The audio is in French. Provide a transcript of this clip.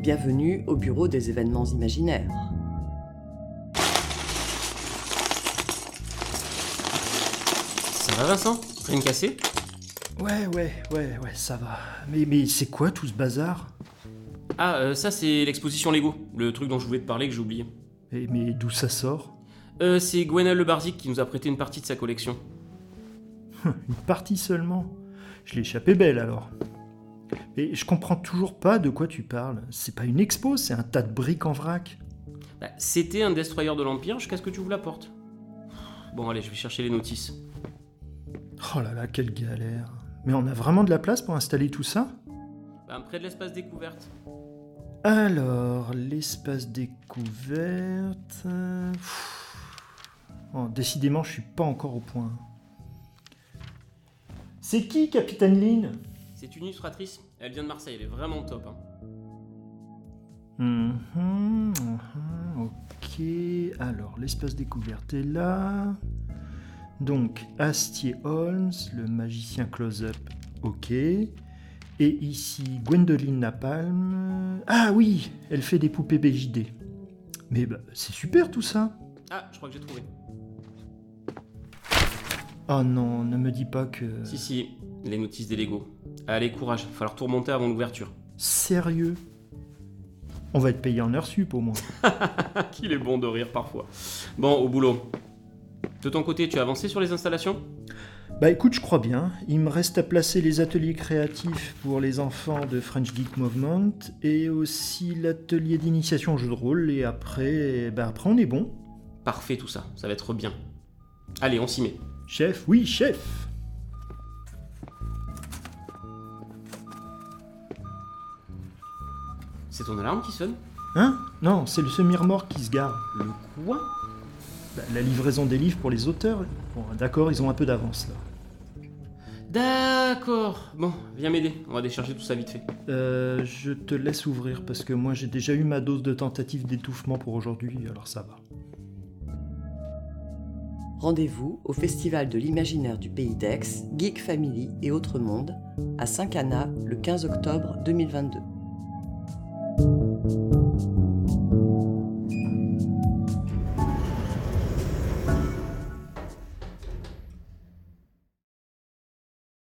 Bienvenue au bureau des événements imaginaires. Ça va Vincent? Rien de cassé? Ouais, ouais, ouais, ouais, ça va. Mais, mais c'est quoi tout ce bazar? Ah, euh, ça c'est l'exposition Lego, le truc dont je voulais te parler que j'ai oublié. Et, Mais d'où ça sort? Euh, c'est Gwenelle Le Barzik qui nous a prêté une partie de sa collection. Une partie seulement? Je l'ai échappé belle alors. Mais je comprends toujours pas de quoi tu parles. C'est pas une expo, c'est un tas de briques en vrac. Bah, c'était un destroyer de l'Empire jusqu'à ce que tu ouvres la porte. Bon allez, je vais chercher les notices. Oh là là, quelle galère. Mais on a vraiment de la place pour installer tout ça? Bah, près de l'espace découverte. Alors, l'espace découverte. euh. Oh, décidément, je suis pas encore au point. C'est qui, Capitaine Lynn? C'est une illustratrice, elle vient de Marseille, elle est vraiment top. hein. Mhm, mhm, ok. Alors, l'espace découverte est là. Donc, Astier Holmes, le magicien close-up, ok. Et ici, Gwendoline Napalm. Ah oui, elle fait des poupées BJD. Mais bah, c'est super tout ça. Ah, je crois que j'ai trouvé. Oh non, ne me dis pas que. Si, si, les notices des Lego. Allez, courage, va falloir tout remonter avant l'ouverture. Sérieux? On va être payé en heure sup au moins. Qu'il est bon de rire parfois. Bon, au boulot. De ton côté, tu as avancé sur les installations? Bah écoute, je crois bien. Il me reste à placer les ateliers créatifs pour les enfants de French Geek Movement et aussi l'atelier d'initiation au jeu de rôle. Et après, bah après on est bon. Parfait tout ça, ça va être bien. Allez, on s'y met. Chef, oui, chef C'est ton alarme qui sonne Hein Non, c'est le semi-remorque qui se gare. Le quoi Bah, la livraison des livres pour les auteurs. Bon, d'accord, ils ont un peu d'avance là. D'accord. Bon, viens m'aider, on va décharger tout ça vite fait. Euh, je te laisse ouvrir parce que moi j'ai déjà eu ma dose de tentative d'étouffement pour aujourd'hui, alors ça va. Rendez-vous au Festival de l'imaginaire du Pays d'Aix, Geek Family et Autre Monde, à Saint-Cana le 15 octobre 2022.